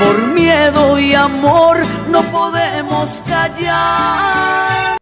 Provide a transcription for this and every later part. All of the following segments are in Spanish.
por miedo y amor no podemos callar.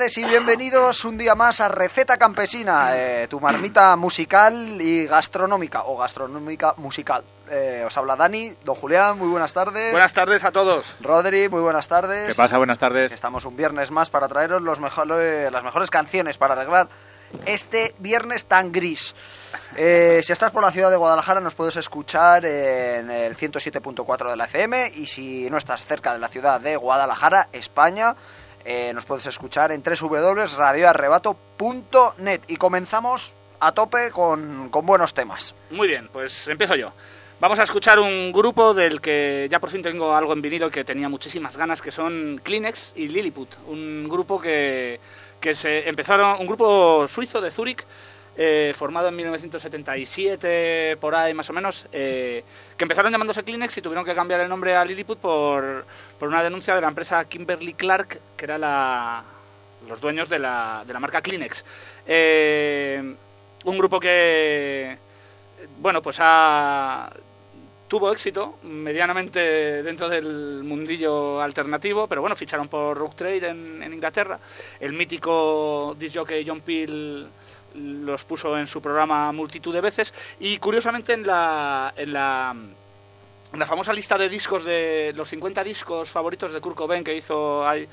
Tardes y bienvenidos un día más a Receta Campesina, eh, tu marmita musical y gastronómica, o gastronómica musical. Eh, os habla Dani, don Julián, muy buenas tardes. Buenas tardes a todos. Rodri, muy buenas tardes. ¿Qué pasa? Buenas tardes. Estamos un viernes más para traeros los mejores, las mejores canciones para arreglar este viernes tan gris. Eh, si estás por la ciudad de Guadalajara nos puedes escuchar en el 107.4 de la FM y si no estás cerca de la ciudad de Guadalajara, España, eh, nos puedes escuchar en www.radioarrebato.net y comenzamos a tope con, con buenos temas. Muy bien, pues empiezo yo. Vamos a escuchar un grupo del que ya por fin tengo algo en vinilo que tenía muchísimas ganas, que son Kleenex y Lilliput. Un grupo que, que se empezaron, un grupo suizo de Zúrich, eh, formado en 1977, por ahí más o menos, eh, que empezaron llamándose Kleenex y tuvieron que cambiar el nombre a Lilliput por, por una denuncia de la empresa Kimberly Clark, que era la, los dueños de la, de la marca Kleenex. Eh, un grupo que, bueno, pues ha tuvo éxito medianamente dentro del mundillo alternativo, pero bueno, ficharon por Rook Trade en, en Inglaterra. El mítico disc jockey John Peel los puso en su programa multitud de veces. Y curiosamente en la, en la, la famosa lista de discos de los 50 discos favoritos de Kurt Cobain que hizo ahí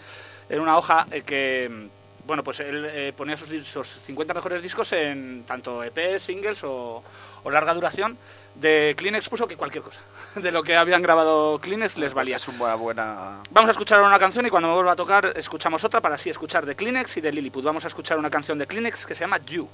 en una hoja eh, que bueno, pues él eh, ponía sus, sus 50 mejores discos en tanto EP, singles o, o larga duración de Kleenex puso que cualquier cosa. De lo que habían grabado Kleenex les valía. Es una buena... Vamos a escuchar una canción y cuando me vuelva a tocar escuchamos otra para así escuchar de Kleenex y de Lilliput. Vamos a escuchar una canción de Kleenex que se llama You.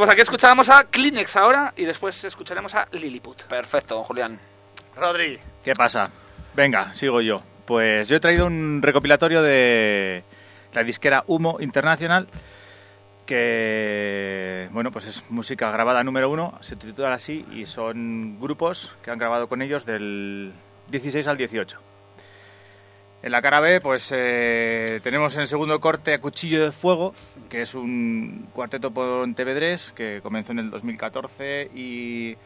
Pues aquí escuchábamos a Kleenex ahora y después escucharemos a Lilliput. Perfecto, don Julián. Rodri. ¿Qué pasa? Venga, sigo yo. Pues yo he traído un recopilatorio de la disquera Humo International que, bueno, pues es música grabada número uno, se titula así y son grupos que han grabado con ellos del 16 al 18. En la cara B, pues eh, tenemos en el segundo corte a Cuchillo de Fuego, que es un cuarteto pontevedrés que comenzó en el 2014 y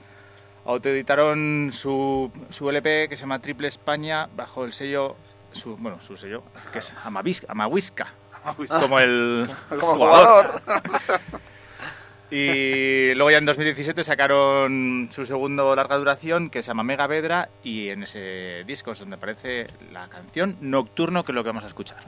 autoeditaron su, su LP que se llama Triple España bajo el sello, su, bueno, su sello, que es Amavis- Amahuisca, como el Como jugador. Y luego ya en 2017 sacaron su segundo larga duración que se llama Mega Vedra y en ese disco es donde aparece la canción Nocturno que es lo que vamos a escuchar.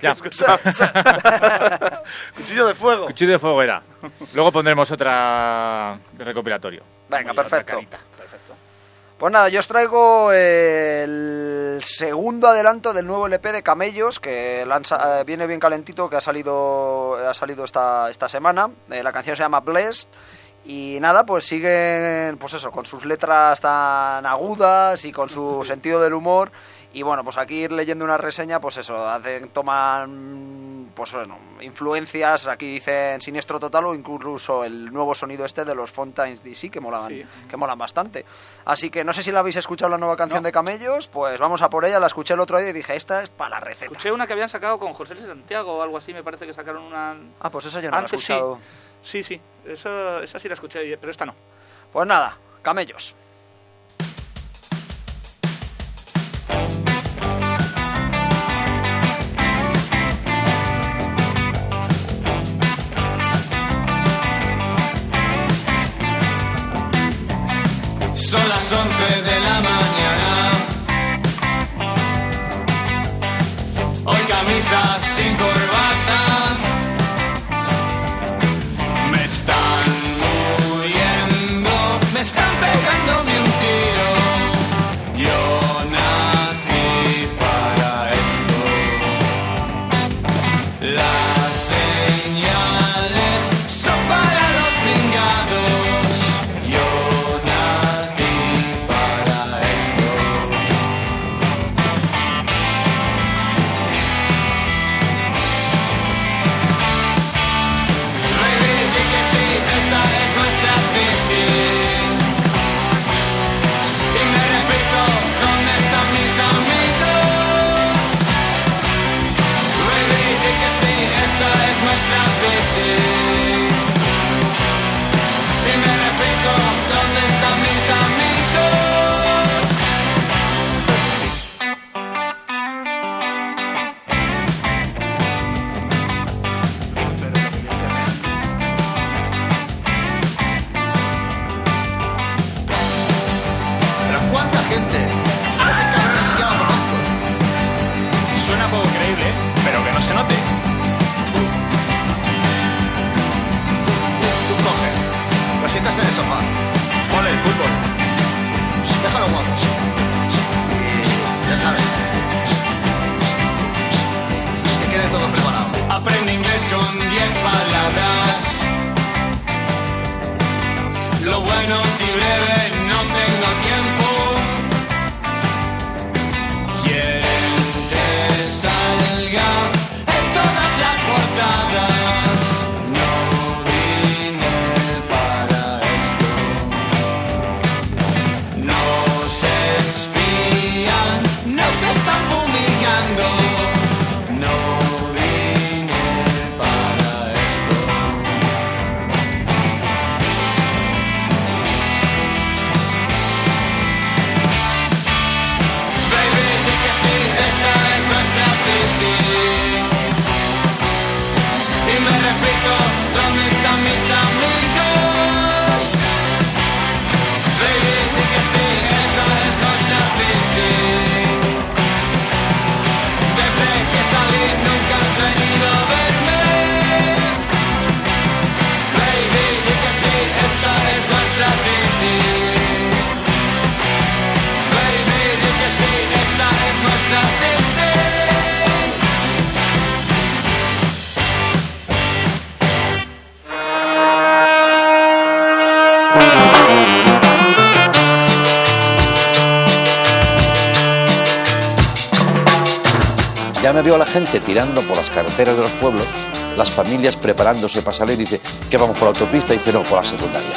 Ya. Cuchillo de fuego. Cuchillo de fuego era. Luego pondremos otra recopilatorio. Venga. Perfecto. Pues nada, yo os traigo el segundo adelanto del nuevo LP de Camellos, que lanza- eh, viene bien calentito, que ha salido, ha salido esta, esta semana. Eh, la canción se llama Blessed. Y nada, pues siguen, pues eso, con sus letras tan agudas y con su sentido del humor. Y bueno, pues aquí ir leyendo una reseña, pues eso, hacen, toman, pues bueno, influencias, aquí dicen Siniestro Total o incluso el nuevo sonido este de los Fontaines DC, que molaban, Sí. que molan bastante. Así que no sé si la habéis escuchado la nueva canción de Camellos, pues vamos a por ella, la escuché el otro día y dije, esta es para la receta. Escuché una que habían sacado con José Santiago o algo así, me parece que sacaron una... Ah, pues esa yo no la he Antes sí. escuchado. Sí, sí, esa, esa sí la escuché, pero esta no. Pues nada, Camellos. La gente tirando por las carreteras de los pueblos, las familias preparándose para salir. Dice, ¿qué vamos por la autopista? Dice, no, por la secundaria.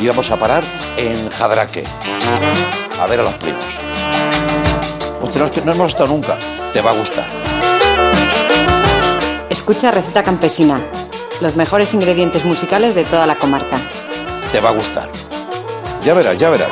Y vamos a parar en Jadraque, a ver a los primos. Hostia, no, es que no hemos estado nunca. Te va a gustar. Escucha Receta Campesina, los mejores ingredientes musicales de toda la comarca. Te va a gustar. Ya verás, ya verás.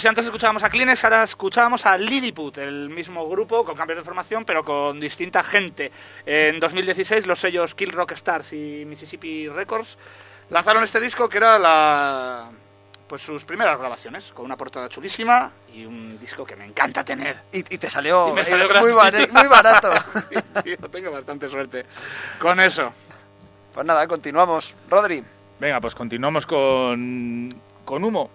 Pues si antes escuchábamos a Kleenex, ahora escuchábamos a Lilliput, el mismo grupo con cambios de formación, pero con distinta gente. En 2016, los sellos Kill Rock Stars y Mississippi Records lanzaron este disco que era la pues sus primeras grabaciones, con una portada chulísima y un disco que me encanta tener. Y, y te salió, Y me salió muy, barato, muy barato. Sí, tío, tengo bastante suerte con eso. Pues nada, continuamos. Rodri. Venga, pues continuamos con, con Humo,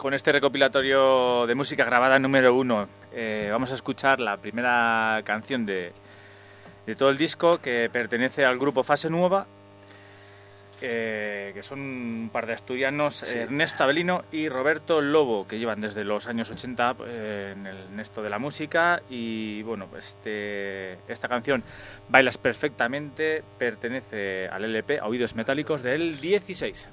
con este recopilatorio de música grabada número uno. Eh, vamos a escuchar la primera canción de, de todo el disco que pertenece al grupo Fase Nueva, eh, que son un par de asturianos, Ernesto Abelino y Roberto Lobo, que llevan desde los años 80 eh, en, el, en esto de la música. Y bueno, pues este, esta canción, Bailas Perfectamente, pertenece al LP a Oídos Metálicos del 16.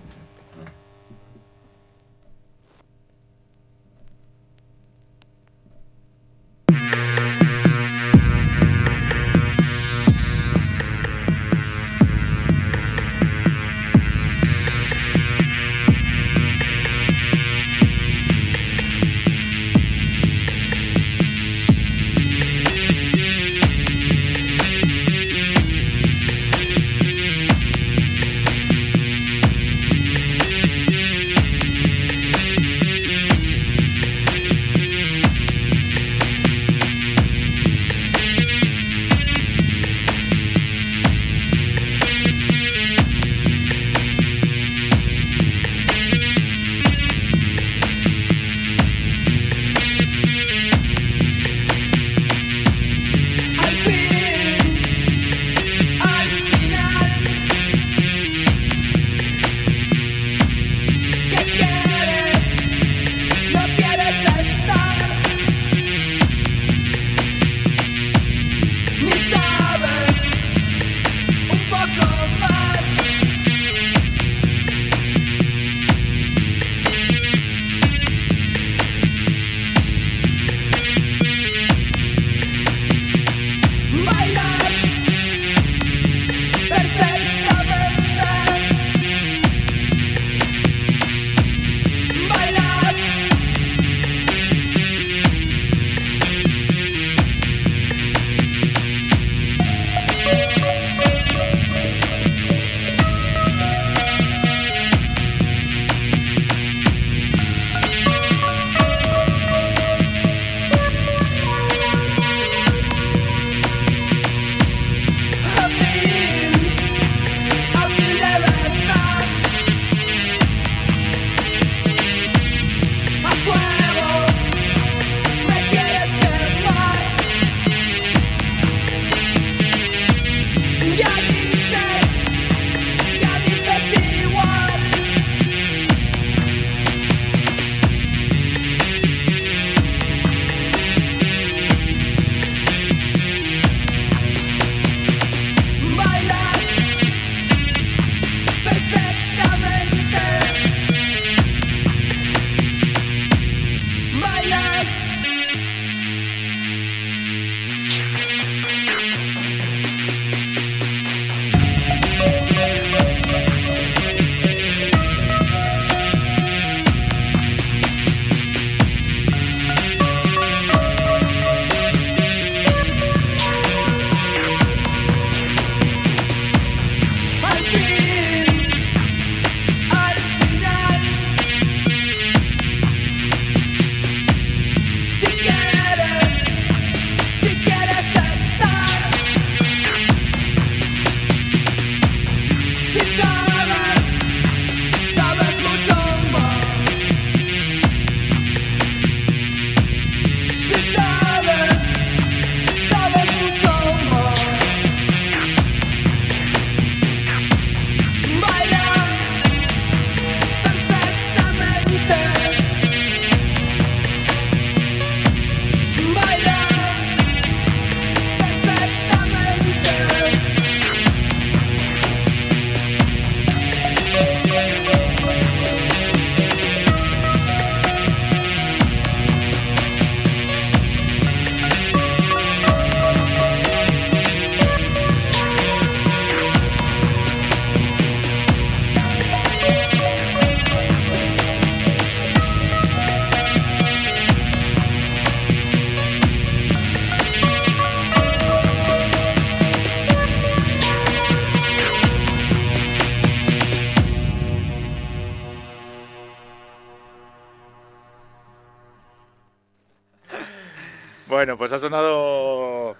Ha sonado.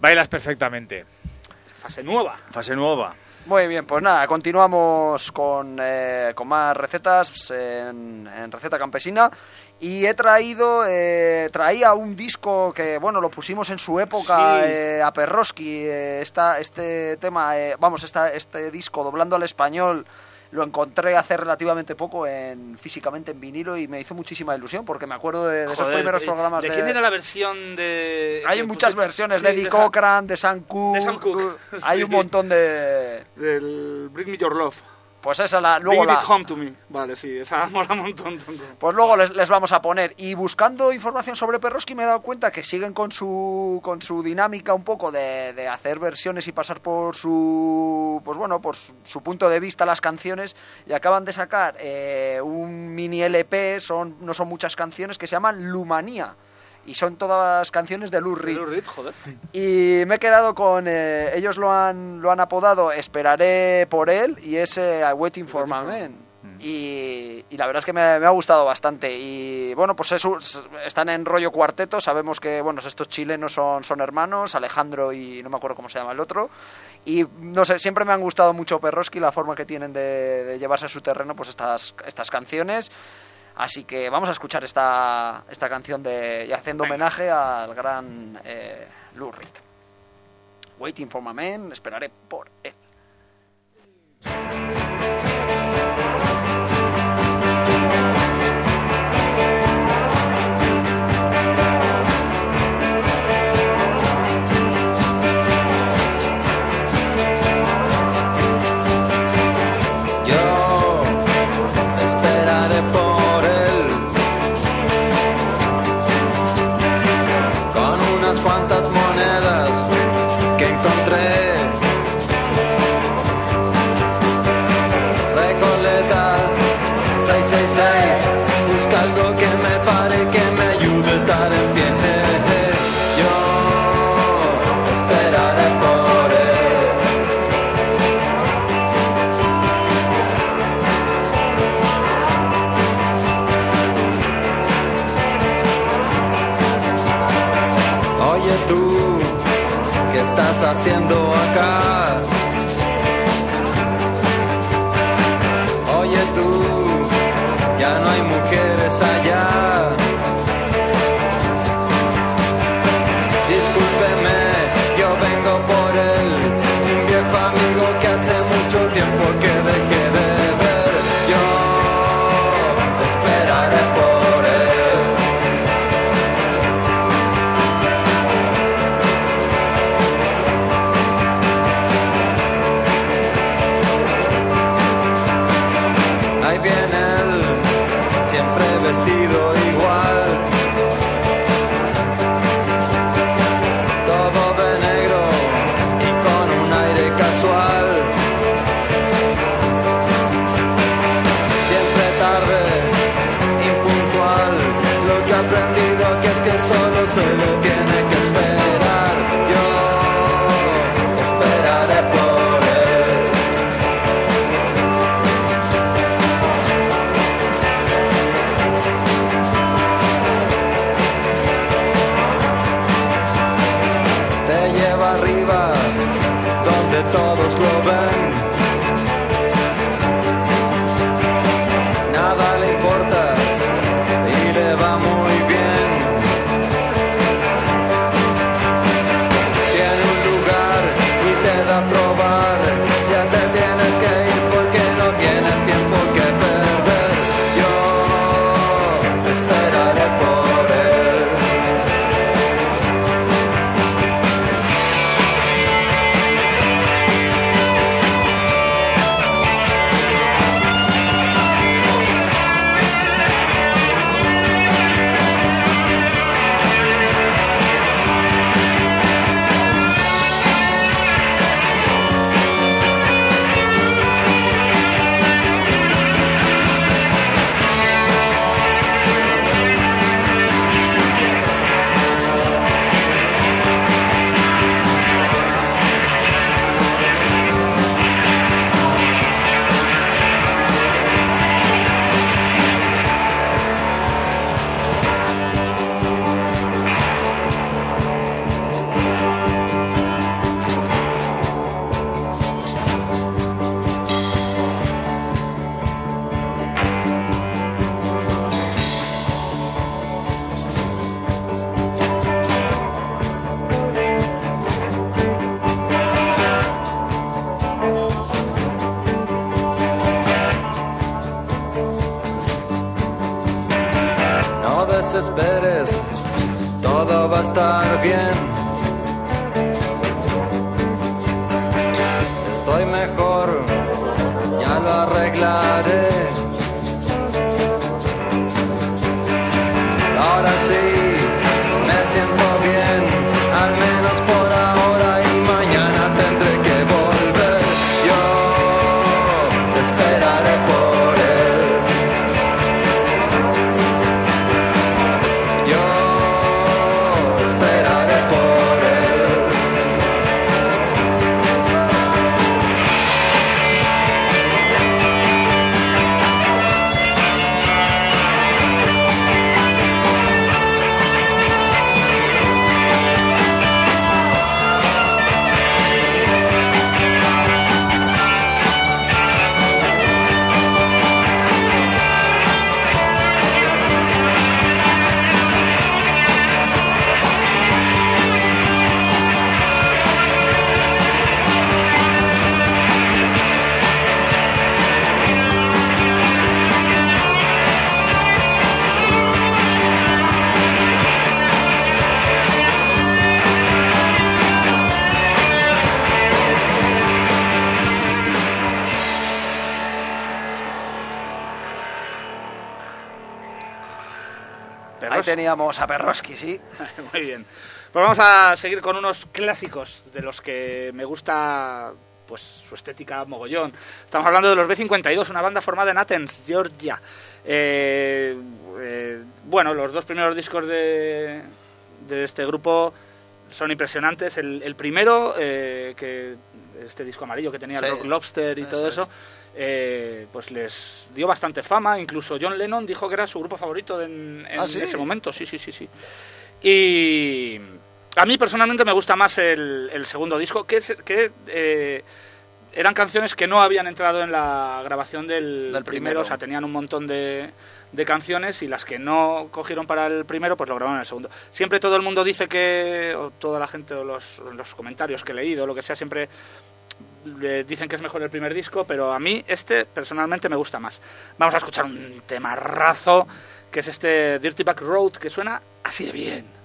Bailas perfectamente. Fase nueva. Fase nueva. Muy bien, pues nada, continuamos con, eh, con más recetas en, en Receta Campesina. Y he traído, eh, traía un disco que, bueno, lo pusimos en su época Sí. eh, a Perroski. eh, esta, este tema, eh, vamos, esta, este disco doblando al español lo encontré hace relativamente poco en físicamente en vinilo y me hizo muchísima ilusión porque me acuerdo de, de esos primeros eh, programas ¿De de... quién era la versión de...? Hay muchas versiones Sí, de Eddie Cochran, de Sam Cooke. Sam Cooke, Hay un montón de. Del Bring Me Your Love. Pues esa la. Luego Bring la. It Home to Me. Vale, sí, esa mola un montón. tonto. Pues luego les, les vamos a poner. Y buscando información sobre Perroski me he dado cuenta que siguen con su, con su dinámica un poco de, de hacer versiones y pasar por su, pues bueno, por su, su punto de vista las canciones. Y acaban de sacar eh, un mini LP, son, no son muchas canciones, que se llaman Lumanía. Y son todas canciones de Lou Reed. Lou Reed, joder. Y me he quedado con. eh, ellos lo han, lo han apodado Esperaré por él y es eh, I Waiting for My Man. Y, y la verdad es que me, me ha gustado bastante. Y bueno, pues eso, s- están en rollo cuarteto. Sabemos que bueno, estos chilenos son, son hermanos, Alejandro y no me acuerdo cómo se llama el otro. Y no sé, siempre me han gustado mucho Perroski, la forma que tienen de, de llevarse a su terreno pues estas, estas canciones. Así que vamos a escuchar esta, esta canción de, y haciendo homenaje al gran eh, Lou Reed. Waiting for my man, esperaré por él. Teníamos a Perroski, sí. Muy bien. Pues vamos a seguir con unos clásicos de los que me gusta pues su estética mogollón. Estamos hablando de los B52, una banda formada en Athens, Georgia. Eh, eh, bueno, los dos primeros discos de, de este grupo son impresionantes. El, el primero, eh, que este disco amarillo que tenía Sí, el Rock Lobster y eso todo es. Eh, pues les dio bastante fama. Incluso John Lennon dijo que era su grupo favorito en, en ¿Ah, sí? ese momento. Sí, sí, sí, sí. Y a mí personalmente me gusta más el, el segundo disco, que, es, que eh, eran canciones que no habían entrado en la grabación del, Del primero, primero. o sea, tenían un montón de, de canciones y las que no cogieron para el primero, pues lo grabaron en el segundo. Siempre todo el mundo dice que, o toda la gente, o los, los comentarios que he leído, lo que sea, siempre dicen que es mejor el primer disco, pero a mí este personalmente me gusta más. Vamos a escuchar un temarrazo, que es este Dirty Back Road, que suena así de bien.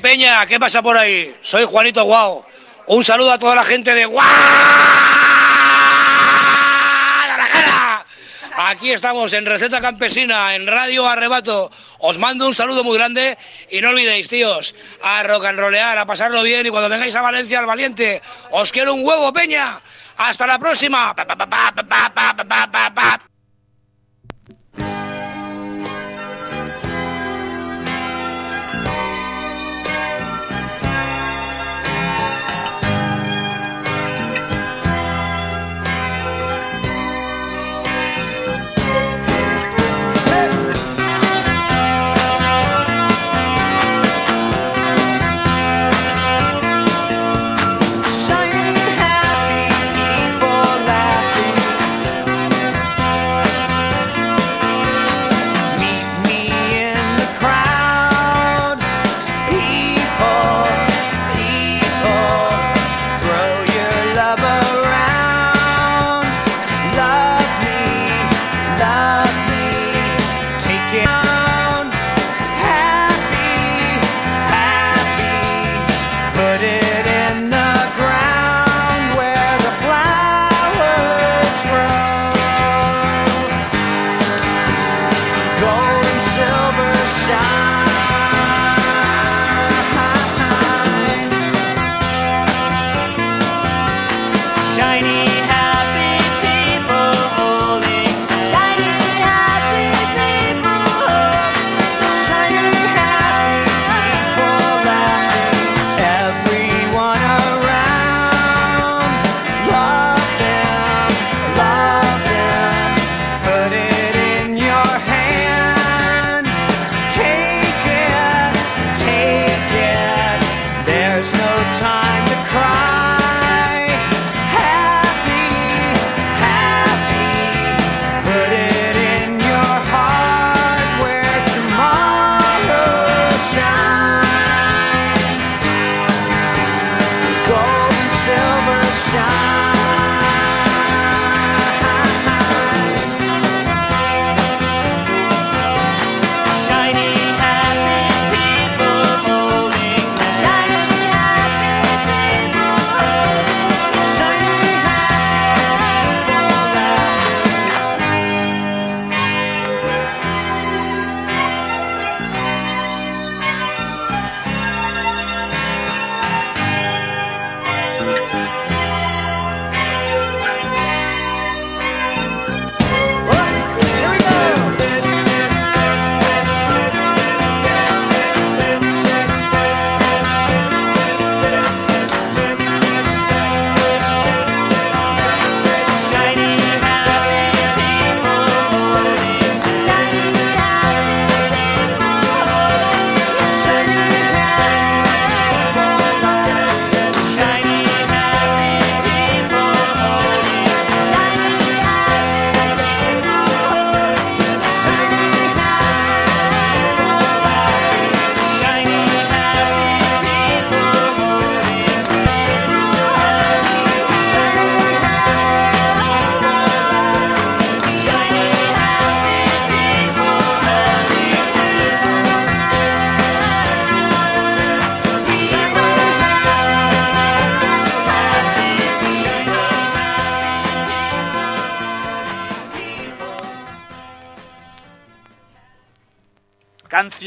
Peña, ¿qué pasa por ahí? Soy Juanito Guau. Un saludo a toda la gente de Guadalajara. Aquí estamos en Receta Campesina, en Radio Arrebato. Os mando un saludo muy grande y no olvidéis, tíos, a rock and rollear, a pasarlo bien y cuando vengáis a Valencia al Valiente, os quiero un huevo, Peña. Hasta la próxima.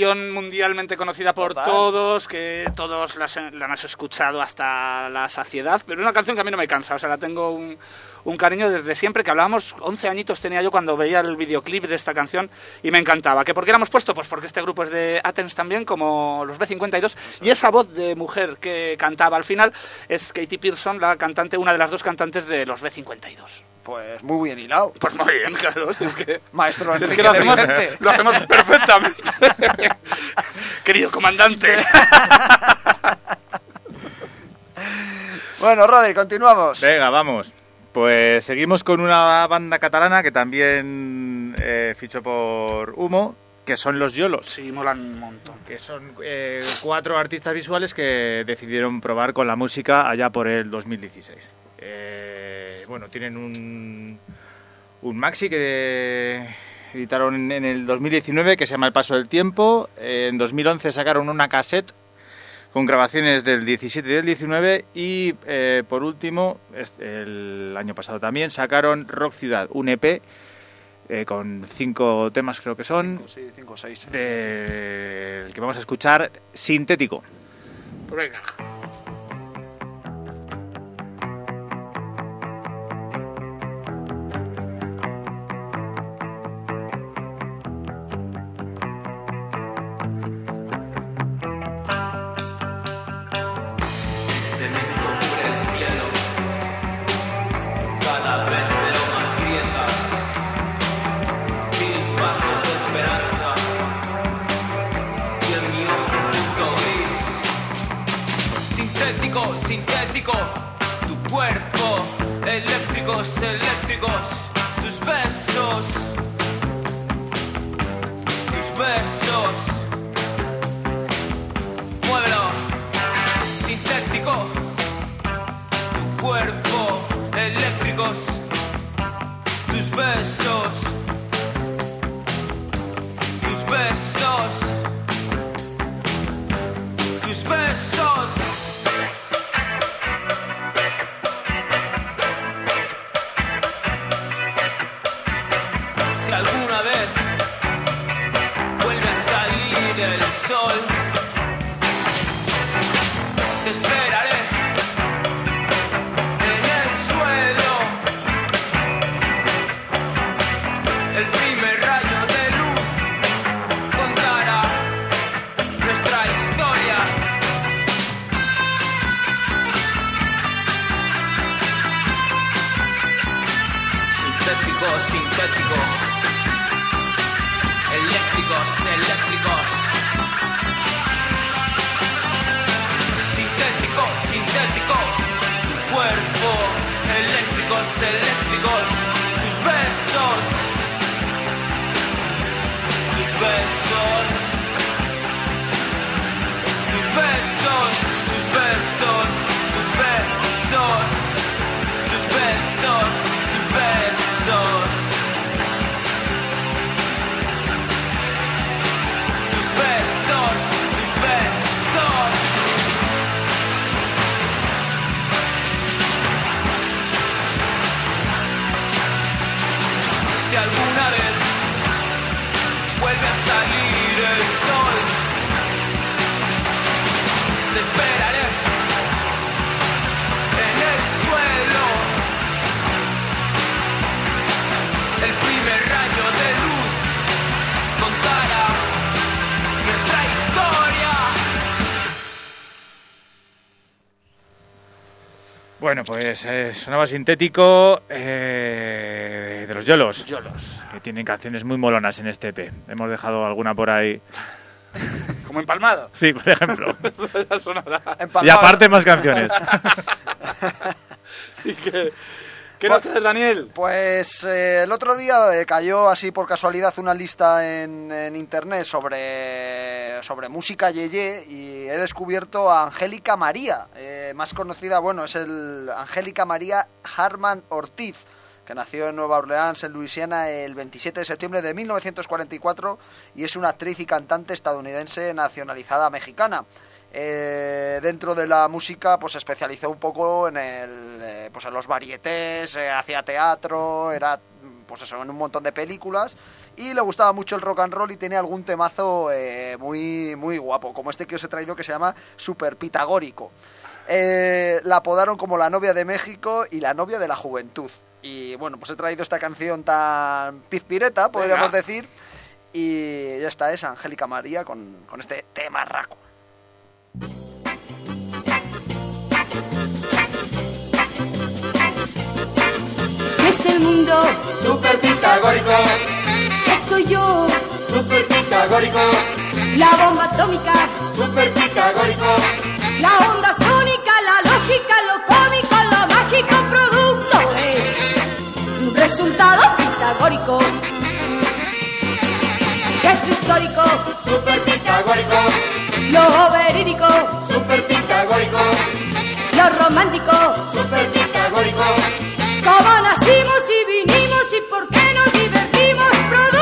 Canción mundialmente conocida por Total. todos, que todos la han escuchado hasta la saciedad, pero es una canción que a mí no me cansa, o sea, la tengo un, un cariño desde siempre, que hablábamos, 11 añitos tenía yo cuando veía el videoclip de esta canción y me encantaba. ¿Que ¿Por qué la hemos puesto? Pues porque este grupo es de Athens también, como los B52, y esa voz de mujer que cantaba al final es Katie Pearson, la cantante, una de las dos cantantes de los B52. Pues muy bien hilado. Pues muy bien, claro, si es que... Maestro si es que lo hacemos, lo hacemos perfectamente. Querido comandante. Bueno, Rodri, continuamos. Venga, vamos. Pues seguimos con una banda catalana que también eh, fichó por Humo, que son los Yolos. Sí, molan un montón. Que son eh, cuatro artistas visuales que decidieron probar con la música allá por el 2016. Eh, bueno, tienen un, un maxi que editaron en el 2019 que se llama El Paso del Tiempo. En 2011 sacaron una cassette con grabaciones del 17 y del 19 y eh, por último, este- el año pasado también, sacaron Rock Ciudad, un EP eh, con cinco temas creo que son, Sí, 5 o 6. del que vamos a escuchar Sintético. Pues venga. Pues eh, sonaba sintético eh, de los Yolos. Yolos. Que tienen canciones muy molonas en este EP. Hemos dejado alguna por ahí. Como empalmado. Sí, por ejemplo. Ya sonará. y aparte más canciones. ¿Y qué, qué nos traes, Daniel? Pues eh, el otro día eh, cayó así por casualidad una lista en, internet sobre, sobre música yeye y he descubierto a Angélica María, eh, más conocida, bueno, es el Angélica María Harman Ortiz, que nació en Nueva Orleans, en Luisiana, el 27 de septiembre de 1944 y es una actriz y cantante estadounidense nacionalizada mexicana. Eh, dentro de la música pues se especializó un poco en el eh, pues en los varietés eh, hacía teatro era pues eso, en un montón de películas. Y le gustaba mucho el rock and roll y tenía algún temazo muy, muy guapo, como este que os he traído que se llama Super Pitagórico. La apodaron como la novia de México y la novia de la juventud. Y bueno, pues he traído esta canción tan pizpireta, podríamos Venga. decir. Y ya está, es Angélica María con, con este tema raco. ¿Qué es el mundo? Super pitagórico, ¿Qué soy yo? super pitagórico, La bomba atómica, super pitagórico, la onda sónica, la lógica, lo cómico, lo mágico producto es un resultado pitagórico. Gesto histórico, super pitagórico, lo verídico, super pitagórico, lo romántico, super pitagórico, cómo nacimos y vinimos y por qué nos divertimos.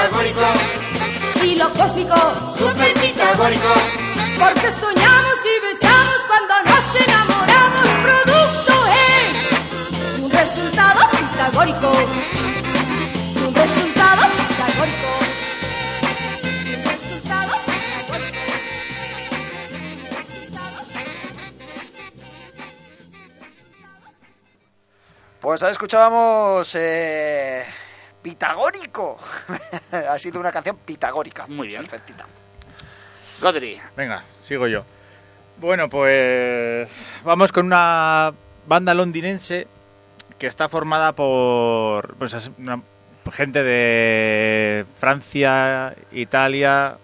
Pitagórico, y lo cósmico? super pitagórico, Porque soñamos y besamos cuando nos enamoramos. Producto es un resultado pitagórico. Un resultado pitagórico. Un resultado pitagórico. Un resultado Pues ahí escuchábamos eh, Pitagórico. ha sido una canción pitagórica. Muy bien. Perfectita. Godri. Venga, sigo yo. Bueno, pues vamos con una banda londinense que está formada por pues, una- gente de Francia, Italia,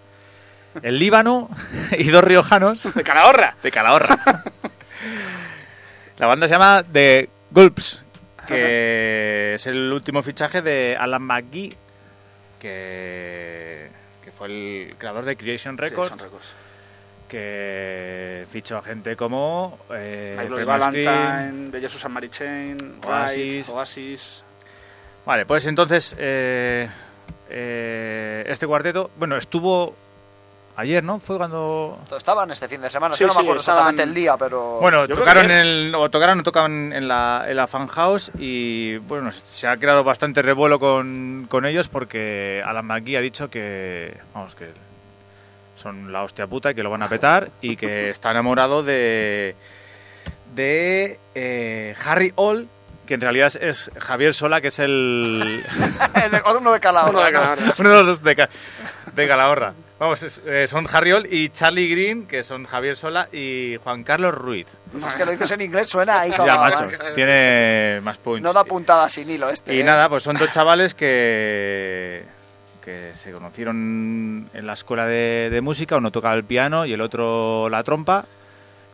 el Líbano y dos riojanos De Calahorra. de Calahorra. La banda se llama The Gulps, que es el último fichaje de Alan McGee, que, que fue el creador de Creation Records, que fichó a gente como eh, My Bloody. Valentine, de Jesus and Mary Chain, Oasis. Oasis. Oasis. Vale, pues entonces eh, eh, este cuarteto, bueno, estuvo ayer, ¿no? Fue cuando Estaban este fin de semana, Sí, yo no me sí, acuerdo estaban- exactamente el día, pero... Bueno, Yo tocaron que en el, o tocaron o tocaban en la, en la fan house y bueno, se ha creado bastante revuelo con, con ellos porque Alan McGee ha dicho que, vamos, que son la hostia puta y que lo van a petar y que está enamorado de, de eh, Harry Hall, que en realidad es, Javier Sola, que es el... uno de Calahorra. Uno de ¿no? Calahorra. uno de los de, Ca- de Calahorra. Vamos, es- eh, son Harry Hall y Charlie Green, que son Javier Sola y Juan Carlos Ruiz. Es que lo dices en inglés, suena ahí como... Ya, macho, tiene más punch. No da puntada sin hilo este. Y ¿eh? nada, pues son dos chavales que, que se conocieron en la escuela de, de música, uno tocaba el piano y el otro la trompa,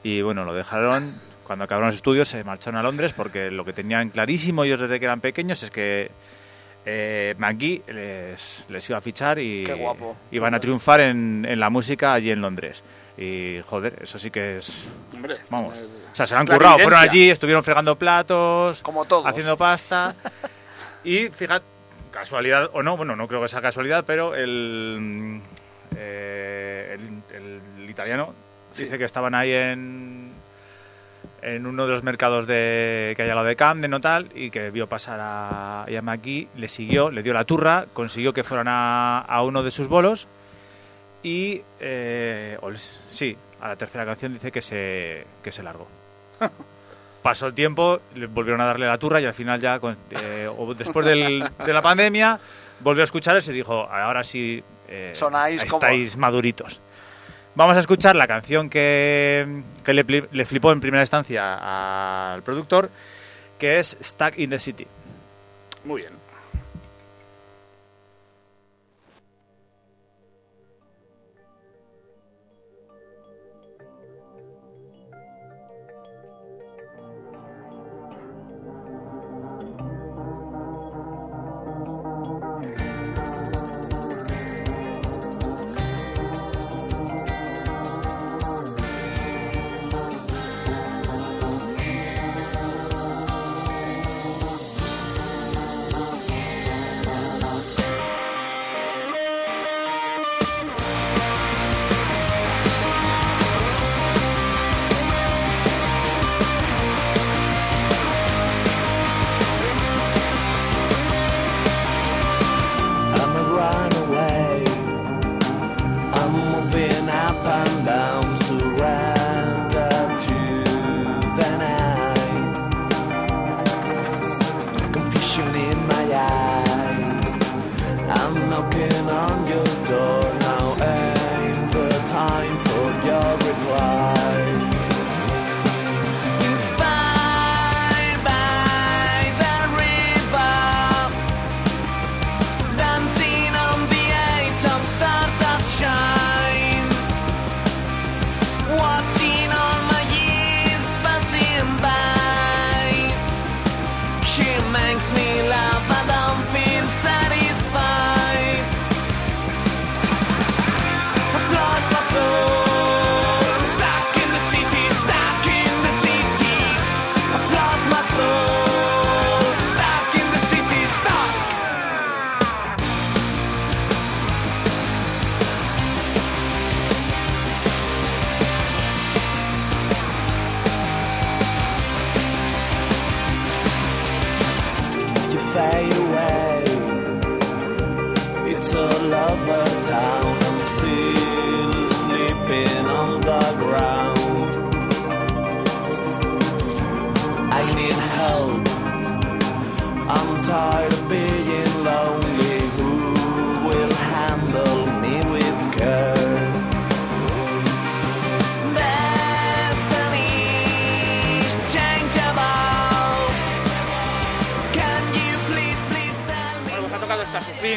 y bueno, lo dejaron, cuando acabaron los estudios se marcharon a Londres porque lo que tenían clarísimo ellos desde que eran pequeños es que eh, McGee les, les iba a fichar y Qué guapo. iban a triunfar en, en la música allí en Londres. Y joder, eso sí que es... Hombre, Vamos. O sea, se lo han currado. Fueron allí, estuvieron fregando platos, Como todos. haciendo pasta. y fíjate, casualidad o no, bueno, no creo que sea casualidad, pero el, eh, el, el italiano dice que estaban ahí en en uno de los mercados de, que hay al lado de Camden o tal, y que vio pasar a McGee, le siguió, le dio la turra, consiguió que fueran a, a uno de sus bolos, y eh, sí, a la tercera canción dice que se, que se largó. Pasó el tiempo, le volvieron a darle la turra y al final ya, con- eh, o después del- de la pandemia, volvió a escucharles y dijo, ahora sí eh, Sonáis como- estáis maduritos. Vamos a escuchar la canción que, le, le flipó en primera instancia al productor, que es Stuck in the City. Muy bien. knocking on your door.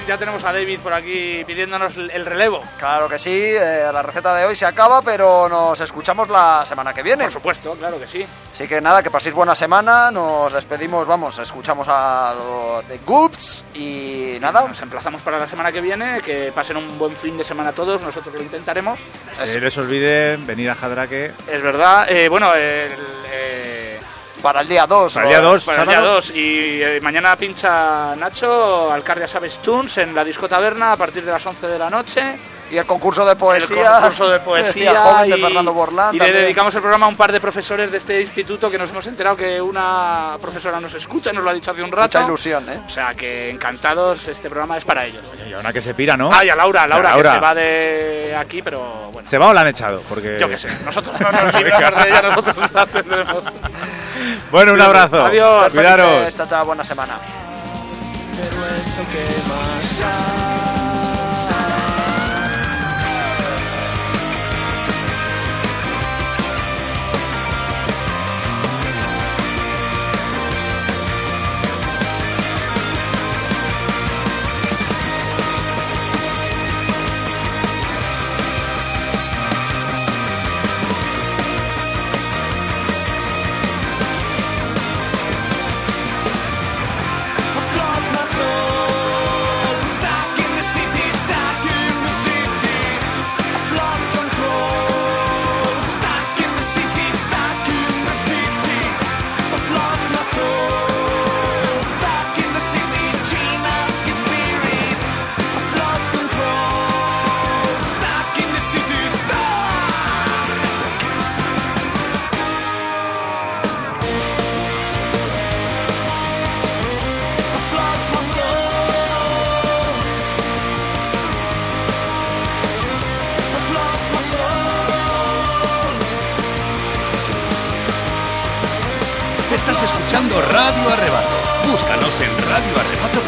Ya tenemos a David por aquí pidiéndonos el el relevo. Claro que sí, eh, la receta de hoy se acaba, pero nos escuchamos la semana que viene. Por supuesto, claro que sí. Así que nada, que paséis buena semana, nos despedimos, vamos, escuchamos a lo de Gulps y nada. Nos emplazamos para la semana que viene, que pasen un buen fin de semana todos, nosotros lo intentaremos. Se les olvide venir a Jadraque. Es verdad, eh, bueno, el, eh, Para el día 2. Para el día 2, para el día sábado. 2 y eh, mañana pincha Nacho Alcarria Sabes Tunes en la Disco Taberna a partir de las 11 de la noche. Y el concurso de poesía. El concurso de poesía joven de y- Fernando Borlán. Y le dedicamos el programa a un par de profesores de este instituto que nos hemos enterado que una profesora nos escucha, nos lo ha dicho hace un rato. Mucha ilusión, ¿eh? O sea que encantados, este programa es para ellos. Y a una que se pira, ¿no? Ah, y a Laura, Laura, A Laura. que se va de aquí, pero bueno. ¿Se va o la han echado? Porque... Yo qué sé, nosotros no nos libramos de ella, nosotros la tendremos. Bueno, un abrazo. Adiós. Cuidaros. Chao, chao, buena semana. Pero eso que más Escuchando Radio Arrebato. En.